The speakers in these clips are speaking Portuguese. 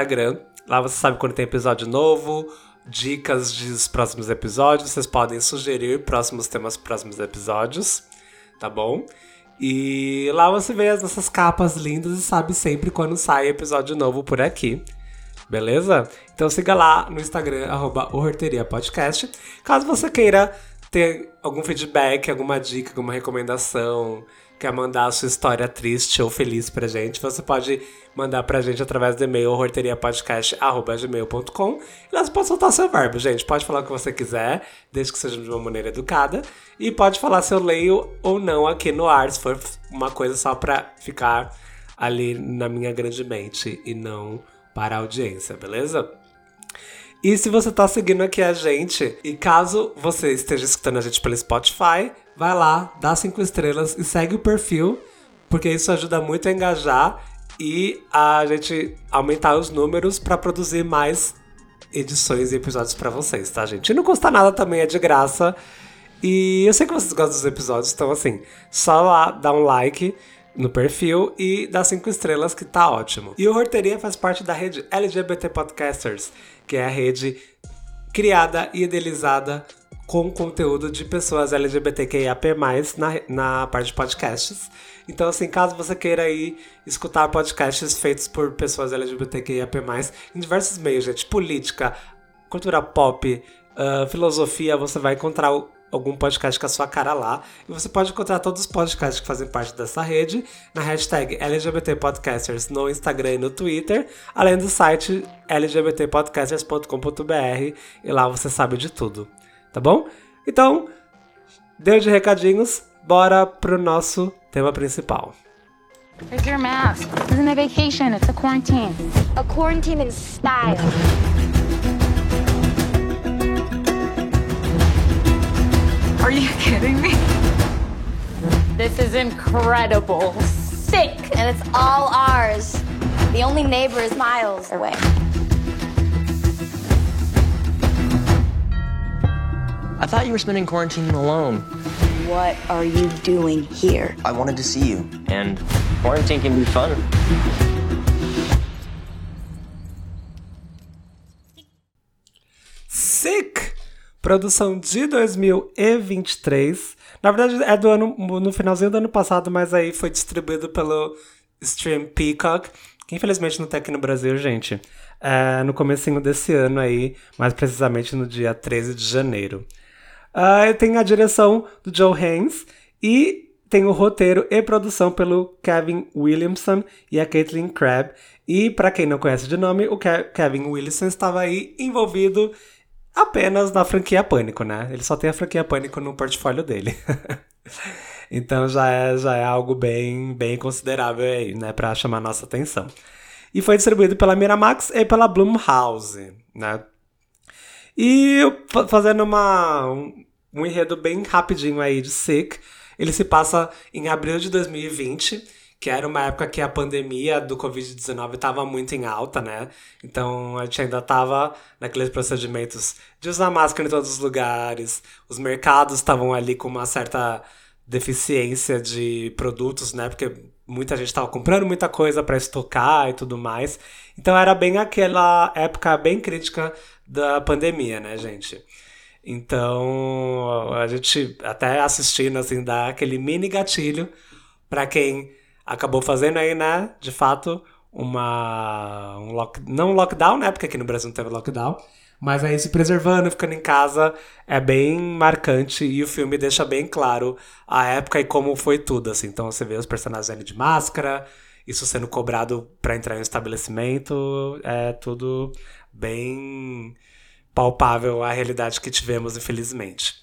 Instagram. Lá você sabe quando tem episódio novo, dicas dos próximos episódios. Vocês podem sugerir próximos temas próximos episódios, tá bom? E lá você vê as nossas capas lindas e sabe sempre quando sai episódio novo por aqui. Beleza? Então siga lá no Instagram, arroba Podcast. Caso você queira ter algum feedback, alguma dica, alguma recomendação, quer mandar a sua história triste ou feliz pra gente, você pode mandar pra gente através do e-mail horteriapodcast.gmail.com e lá você pode soltar seu verbo, gente. Pode falar o que você quiser, desde que seja de uma maneira educada. E pode falar se eu leio ou não aqui no ar, se for uma coisa só pra ficar ali na minha grande mente e não para a audiência, beleza? E se você tá seguindo aqui a gente, e caso você esteja escutando a gente pelo Spotify, vai lá, dá cinco estrelas e segue o perfil, porque isso ajuda muito a engajar e a gente aumentar os números para produzir mais edições e episódios para vocês, tá, gente? E não custa nada também, é de graça. E eu sei que vocês gostam dos episódios, então assim, só lá dá um like no perfil e dá cinco estrelas que tá ótimo. E o Horteria faz parte da rede LGBT Podcasters, que é a rede criada e idealizada com conteúdo de pessoas LGBTQIAP+, na, na parte de podcasts. Então, assim, caso você queira aí escutar podcasts feitos por pessoas LGBTQIAP+, em diversos meios, gente, política, cultura pop, uh, filosofia, você vai encontrar o algum podcast com a sua cara lá. E você pode encontrar todos os podcasts que fazem parte dessa rede na hashtag LGBT Podcasters no Instagram e no Twitter, além do site lgbtpodcasters.com.br e lá você sabe de tudo, tá bom? Então, deu de recadinhos, bora pro nosso tema principal. Where's your mask? This isn't a vacation, it's a quarantine. A quarantine in style. Are you kidding me? This is incredible. Sick. And it's all ours. The only neighbor is miles away. I thought you were spending quarantine alone. What are you doing here? I wanted to see you, and quarantine can be fun. Produção de 2023. Na verdade, é do ano, no finalzinho do ano passado, mas aí foi distribuído pelo Stream Peacock, que infelizmente não tá aqui no Brasil, gente. É, no comecinho desse ano aí, mais precisamente no dia 13 de janeiro. Uh, tem a direção do Joe Haynes e tem o roteiro e produção pelo Kevin Williamson e a Caitlin Crabb. E para quem não conhece de nome, o Ke Kevin Williamson estava aí envolvido apenas na franquia Pânico, né? Ele só tem a franquia Pânico no portfólio dele. então já é, já é algo bem, bem considerável aí, né? Pra chamar nossa atenção. E foi distribuído pela Miramax e pela Blumhouse, né? E fazendo uma, um, um enredo bem rapidinho aí de Sick, ele se passa em abril de 2020 que era uma época que a pandemia do Covid-19 estava muito em alta, né? Então a gente ainda estava naqueles procedimentos de usar máscara em todos os lugares, os mercados estavam ali com uma certa deficiência de produtos, né? Porque muita gente estava comprando muita coisa para estocar e tudo mais. Então era bem aquela época bem crítica da pandemia, né, gente? Então a gente até assistindo assim dá aquele mini gatilho para quem acabou fazendo aí, né, de fato, uma. Um lock, não um lockdown, né? Porque aqui no Brasil não teve lockdown. Mas aí se preservando, ficando em casa, é bem marcante e o filme deixa bem claro a época e como foi tudo, assim. Então você vê os personagens ali de máscara, isso sendo cobrado para entrar em um estabelecimento, é tudo bem palpável a realidade que tivemos, infelizmente.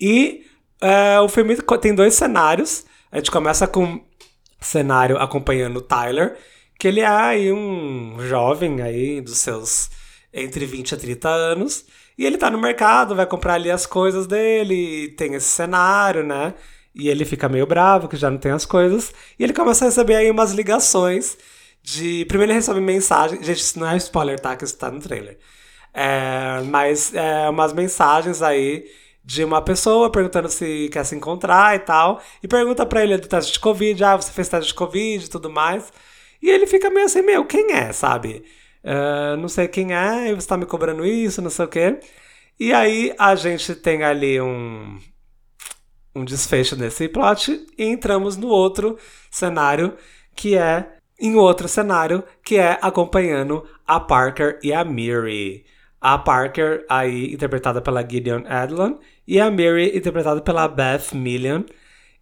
E é, o filme tem dois cenários. A gente começa com cenário acompanhando o Tyler, que ele é aí um jovem aí dos seus entre 20 a 30 anos, e ele tá no mercado, vai comprar ali as coisas dele, tem esse cenário, né? E ele fica meio bravo que já não tem as coisas, e ele começa a receber aí umas ligações de. Primeiro ele recebe mensagem. Gente, isso não é spoiler, tá? Que isso tá no trailer. É, mas é, umas mensagens aí de uma pessoa perguntando se quer se encontrar e tal. E pergunta pra ele do teste de Covid. Ah, você fez teste de Covid e tudo mais. E ele fica meio assim, meu, quem é, sabe? Uh, não sei quem é, você tá me cobrando isso, não sei o quê. E aí a gente tem ali um, um desfecho nesse plot e entramos no outro cenário, que é em outro cenário, que é acompanhando a Parker e a Miri. A Parker, aí interpretada pela Gideon Adlon, e a Miri, interpretada pela Beth Million.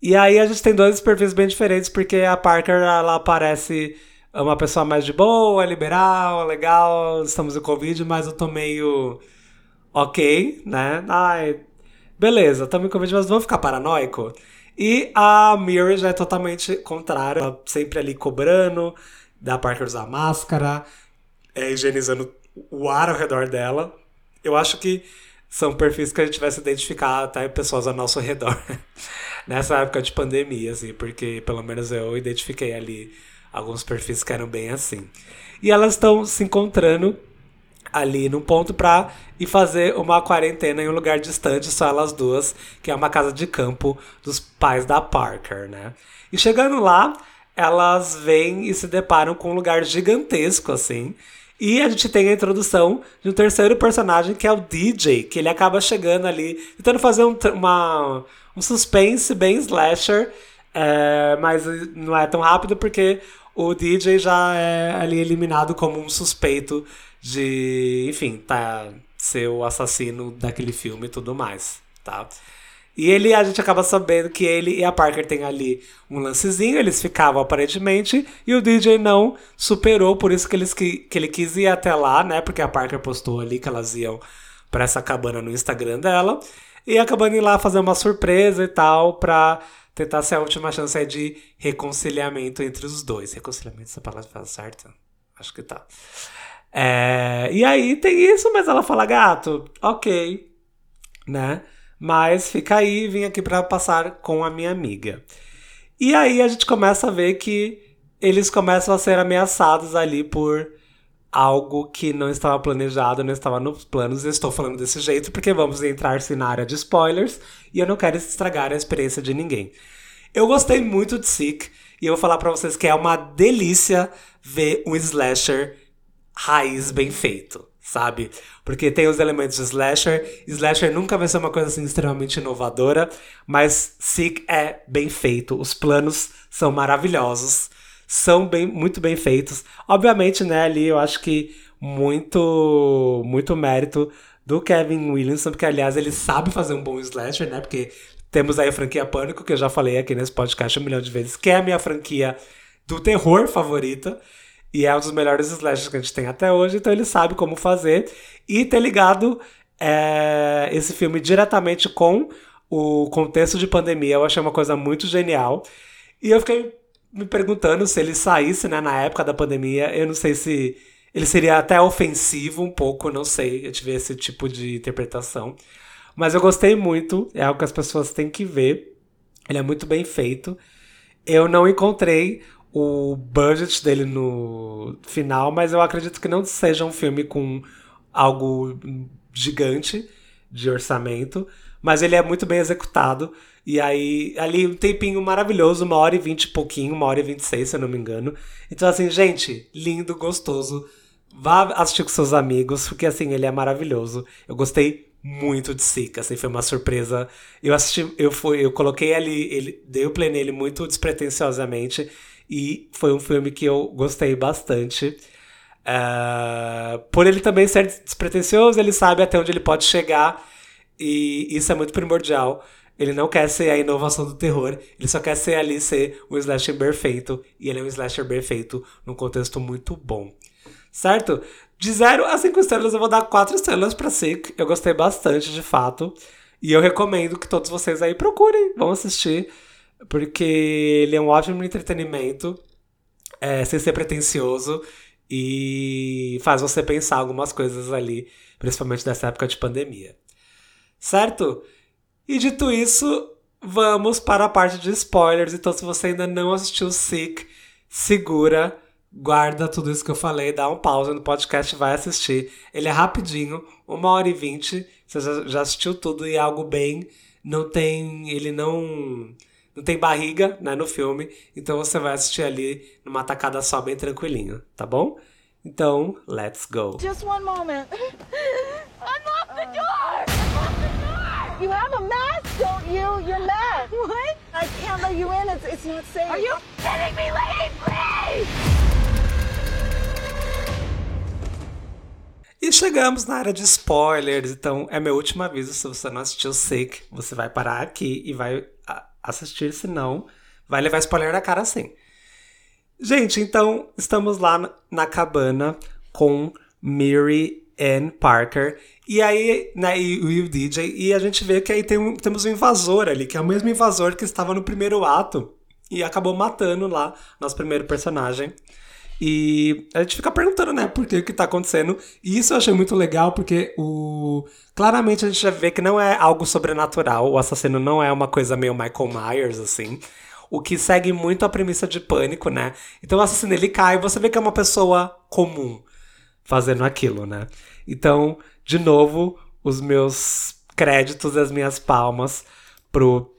E aí a gente tem dois perfis bem diferentes, porque a Parker, ela parece uma pessoa mais de boa, liberal, legal, estamos no Covid, mas eu tô meio ok, né? Ai, beleza, estamos em Covid, mas vamos ficar paranoico? E a Miri já é totalmente contrária, sempre ali cobrando, da Parker usar máscara, é, higienizando o ar ao redor dela. Eu acho que são perfis que a gente vai se identificar até pessoas ao nosso redor nessa época de pandemia, assim, porque pelo menos eu identifiquei ali alguns perfis que eram bem assim. E elas estão se encontrando ali num ponto pra ir fazer uma quarentena em um lugar distante, só elas duas, que é uma casa de campo dos pais da Parker, né? E chegando lá, elas vêm e se deparam com um lugar gigantesco, assim. E a gente tem a introdução de um terceiro personagem, que é o DJ, que ele acaba chegando ali, tentando fazer um, uma, um suspense bem slasher, é, mas não é tão rápido porque o DJ já é ali eliminado como um suspeito de, enfim, tá, ser o assassino daquele filme e tudo mais, tá? E ele, a gente acaba sabendo que ele e a Parker têm ali um lancezinho, eles ficavam aparentemente, e o DJ não superou, por isso que, eles, que, que ele quis ir até lá, né? Porque a Parker postou ali que elas iam para essa cabana no Instagram dela, e acabando ir lá fazer uma surpresa e tal, pra tentar ser a última chance de reconciliamento entre os dois. Reconciliamento, essa palavra fala certo? Acho que tá. É, e aí tem isso, mas ela fala, gato, ok, né? Mas fica aí, vim aqui para passar com a minha amiga. E aí a gente começa a ver que eles começam a ser ameaçados ali por algo que não estava planejado, não estava nos planos. Eu estou falando desse jeito porque vamos entrar-se na área de spoilers e eu não quero estragar a experiência de ninguém. Eu gostei muito de Sick e eu vou falar para vocês que é uma delícia ver um slasher raiz bem feito, sabe? Porque tem os elementos de slasher. Slasher nunca vai ser uma coisa assim extremamente inovadora, mas Sick é bem feito. Os planos são maravilhosos, são bem, muito bem feitos. Obviamente, né, ali eu acho que muito, muito mérito do Kevin Williamson, porque aliás ele sabe fazer um bom slasher, né? Porque temos aí a franquia Pânico, que eu já falei aqui nesse podcast um milhão de vezes, que é a minha franquia do terror favorita. E é um dos melhores slashers que a gente tem até hoje, então ele sabe como fazer. E ter ligado é, esse filme diretamente com o contexto de pandemia, eu achei uma coisa muito genial. E eu fiquei me perguntando se ele saísse né, na época da pandemia, eu não sei se ele seria até ofensivo um pouco, não sei, eu tive esse tipo de interpretação. Mas eu gostei muito, é algo que as pessoas têm que ver. Ele é muito bem feito. Eu não encontrei o budget dele no final, mas eu acredito que não seja um filme com algo gigante de orçamento, mas ele é muito bem executado. E aí, ali um tempinho maravilhoso, uma hora e vinte e pouquinho, uma hora e vinte e seis, se eu não me engano. Então, assim, gente, lindo, gostoso. Vá assistir com seus amigos, porque assim, ele é maravilhoso. Eu gostei muito de Sica, assim, foi uma surpresa. Eu assisti, eu fui, eu coloquei ali, ele, dei o play nele muito despretensiosamente e foi um filme que eu gostei bastante. Uh, por ele também ser despretensioso, ele sabe até onde ele pode chegar e isso é muito primordial. Ele não quer ser a inovação do terror, ele só quer ser ali ser um slasher perfeito e ele é um slasher perfeito num contexto muito bom. Certo? De 0 a 5 estrelas, eu vou dar 4 estrelas pra Sick. Eu gostei bastante, de fato. E eu recomendo que todos vocês aí procurem, vão assistir. Porque ele é um ótimo entretenimento, é, sem ser pretencioso. E faz você pensar algumas coisas ali, principalmente nessa época de pandemia. Certo? E dito isso, vamos para a parte de spoilers. Então, se você ainda não assistiu Sick, segura guarda tudo isso que eu falei, dá um pausa no podcast vai assistir. Ele é rapidinho, uma hora e vinte. Você já, assistiu tudo e é algo bem. Não tem. Ele não. Não tem barriga né, no filme. Então você vai assistir ali numa tacada só, bem tranquilinho, tá bom? Então, let's go. Just one moment. Unlock the door! Unlock the door! You have a mask, don't you? You're masked. What? I can't let you in. It's, it's not safe. Are you kidding me, lady? Please! E chegamos na área de spoilers, então é meu último aviso. Se você não assistiu Sick, você vai parar aqui e vai assistir, senão vai levar spoiler na cara sim. Gente, então estamos lá na- na cabana com Miri Ann Parker. E aí, né, e o DJ, e a gente vê que aí tem um- temos um invasor ali, que é o mesmo invasor que estava no primeiro ato e acabou matando lá nosso primeiro personagem. E a gente fica perguntando, né, por que que tá acontecendo. E isso eu achei muito legal, porque o... Claramente a gente já vê que não é algo sobrenatural. O assassino não é uma coisa meio Michael Myers, assim. O que segue muito a premissa de pânico, né? Então o assassino, ele cai você vê que é uma pessoa comum fazendo aquilo, né? Então, de novo, os meus créditos e as minhas palmas pro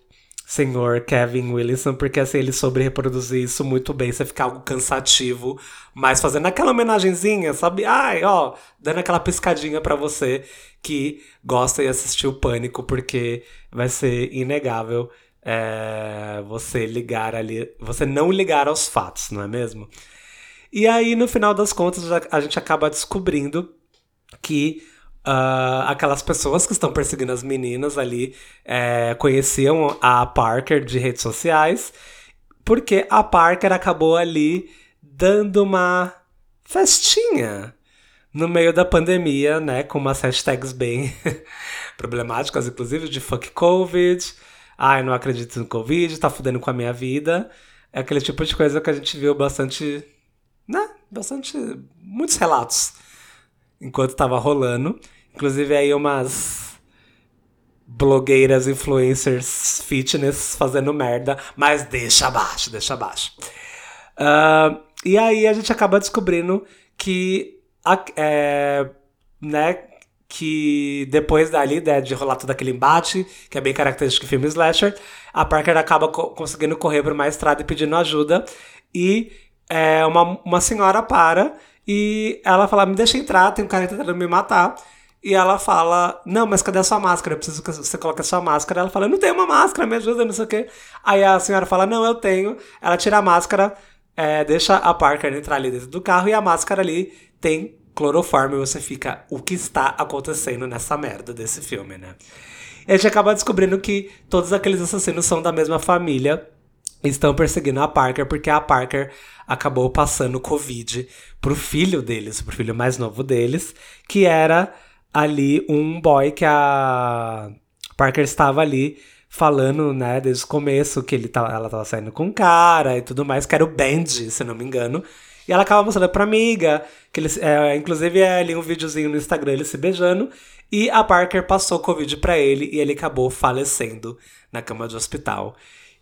senhor Kevin Williamson, porque assim, ele soube reproduzir isso muito bem, você fica algo cansativo, mas fazendo aquela homenagenzinha, sabe? Ai, ó, dando aquela piscadinha pra você que gosta e assistiu Pânico, porque vai ser inegável é, você ligar ali, você não ligar aos fatos, não é mesmo? E aí, no final das contas, a gente acaba descobrindo que ah, aquelas pessoas que estão perseguindo as meninas ali é, conheciam a Parker de redes sociais, porque a Parker acabou ali dando uma festinha no meio da pandemia, né? Com umas hashtags bem problemáticas, inclusive de fuck Covid. Ai, não acredito no Covid, tá fudendo com a minha vida. É aquele tipo de coisa que a gente viu bastante, né? Bastante. muitos relatos enquanto tava rolando. Inclusive aí umas blogueiras, influencers, fitness fazendo merda, mas deixa abaixo, deixa abaixo. Ah, e aí a gente acaba descobrindo que, é, né, que depois dali, né, de rolar todo aquele embate, que é bem característico do filme Slasher, a Parker acaba co- conseguindo correr por uma estrada e pedindo ajuda. E é, uma, uma senhora para e ela fala: Me deixa entrar, tem um cara tentando me matar. E ela fala: Não, mas cadê a sua máscara? Eu preciso que você coloque a sua máscara. Ela fala: Eu não tenho uma máscara, me ajuda, não sei o quê. Aí a senhora fala: Não, eu tenho. Ela tira a máscara, é, deixa a Parker entrar ali dentro do carro e a máscara ali tem cloroforme. E você fica: O que está acontecendo nessa merda desse filme, né? E a gente acaba descobrindo que todos aqueles assassinos são da mesma família estão perseguindo a Parker porque a Parker acabou passando Covid pro filho deles, pro filho mais novo deles, que era ali um boy que a Parker estava ali falando, né, desde o começo que ele tava, ela tava saindo com um cara e tudo mais, que era o Benji, se não me engano. E ela acaba mostrando pra amiga, que eles, é, inclusive é ali um videozinho no Instagram eles se beijando, e a Parker passou Covid pra ele e ele acabou falecendo na cama de hospital.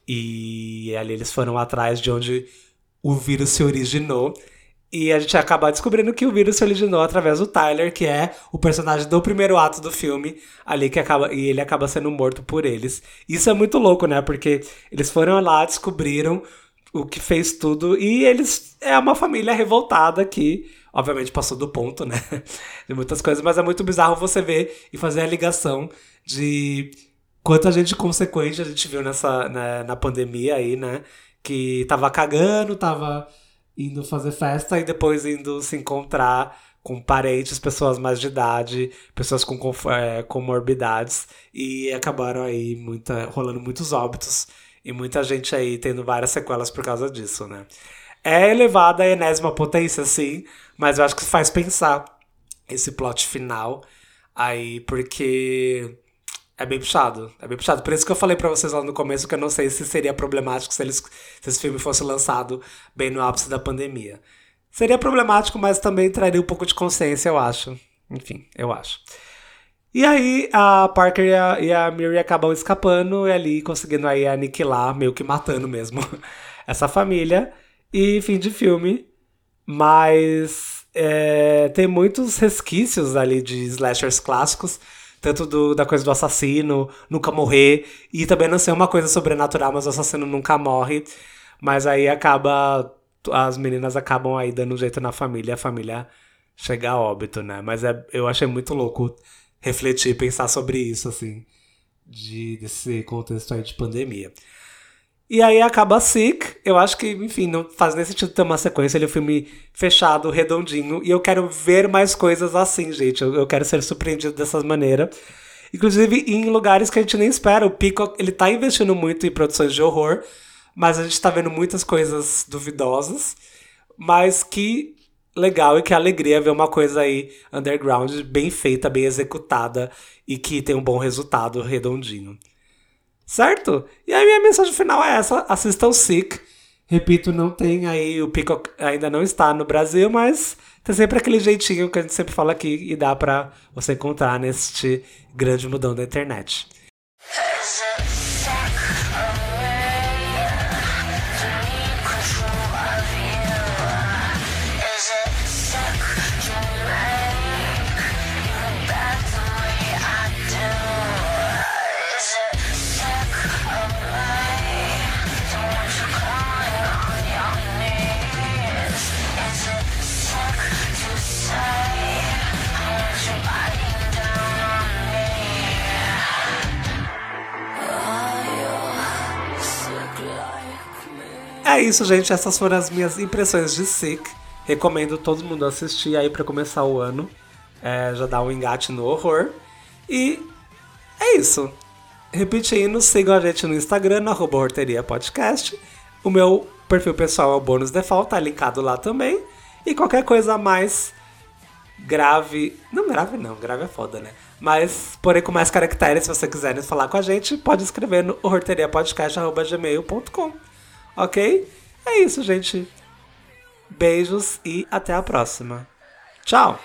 E ali eles foram atrás de onde o vírus se originou. E a gente acaba descobrindo que o vírus se originou através do Tyler, que é o personagem do primeiro ato do filme, ali que acaba. E ele acaba sendo morto por eles. Isso é muito louco, né? Porque eles foram lá, descobriram o que fez tudo. E eles. É uma família revoltada que, obviamente, passou do ponto, né? De muitas coisas, mas é muito bizarro você ver e fazer a ligação de quanta gente consequente a gente viu nessa né, na pandemia aí, né? Que tava cagando, tava indo fazer festa e depois indo se encontrar com parentes, pessoas mais de idade, pessoas com é, comorbidades e acabaram aí muita, rolando muitos óbitos e muita gente aí tendo várias sequelas por causa disso, né? É elevada a enésima potência, sim, mas eu acho que faz pensar esse plot final aí, porque é bem puxado, é bem puxado. Por isso que eu falei pra vocês lá no começo que eu não sei se seria problemático se, eles, se esse filme fosse lançado bem no ápice da pandemia. Seria problemático, mas também traria um pouco de consciência, eu acho. Enfim, eu acho. E aí a Parker e a, e a Miri acabam escapando e ali conseguindo aí aniquilar, meio que matando mesmo, essa família. E fim de filme. Mas é, tem muitos resquícios ali de slashers clássicos. Tanto do- da coisa do assassino nunca morrer. E também não ser uma coisa sobrenatural, mas o assassino nunca morre. Mas aí acaba as meninas acabam aí dando um jeito na família, a família chega a óbito, né? Mas é, eu achei muito louco refletir pensar sobre isso, assim, de, desse contexto aí de pandemia. E aí acaba Sick. Eu acho que, enfim, não faz nem sentido ter uma sequência. Ele é um filme fechado, redondinho. E eu quero ver mais coisas assim, gente. Eu, eu quero ser surpreendido dessa maneira. Inclusive em lugares que a gente nem espera. O Peacock, ele tá investindo muito em produções de horror. Mas a gente tá vendo muitas coisas duvidosas. Mas que legal e que alegria ver uma coisa aí underground, bem feita, bem executada. E que tem um bom resultado redondinho. Certo? E a minha mensagem final é essa: assistam Sick. Repito, não tem aí, o Peacock ainda não está no Brasil, mas tem sempre aquele jeitinho que a gente sempre fala aqui e dá pra você encontrar neste grande mudão da internet. É isso, gente. Essas foram as minhas impressões de Sick. Recomendo todo mundo assistir aí para começar o ano. É, já dá um engate no horror. E é isso. Repetindo, sigam a gente no Instagram, no arroba Horteria Podcast. O meu perfil pessoal é o Bônus Default, tá linkado lá também. E qualquer coisa mais grave. Não, grave não, grave é foda, né? Mas, porém, com mais caracteres, se você quiser falar com a gente, pode escrever no horteriapodcast.gmail.com. Ok? É isso, gente. Beijos e até a próxima. Tchau!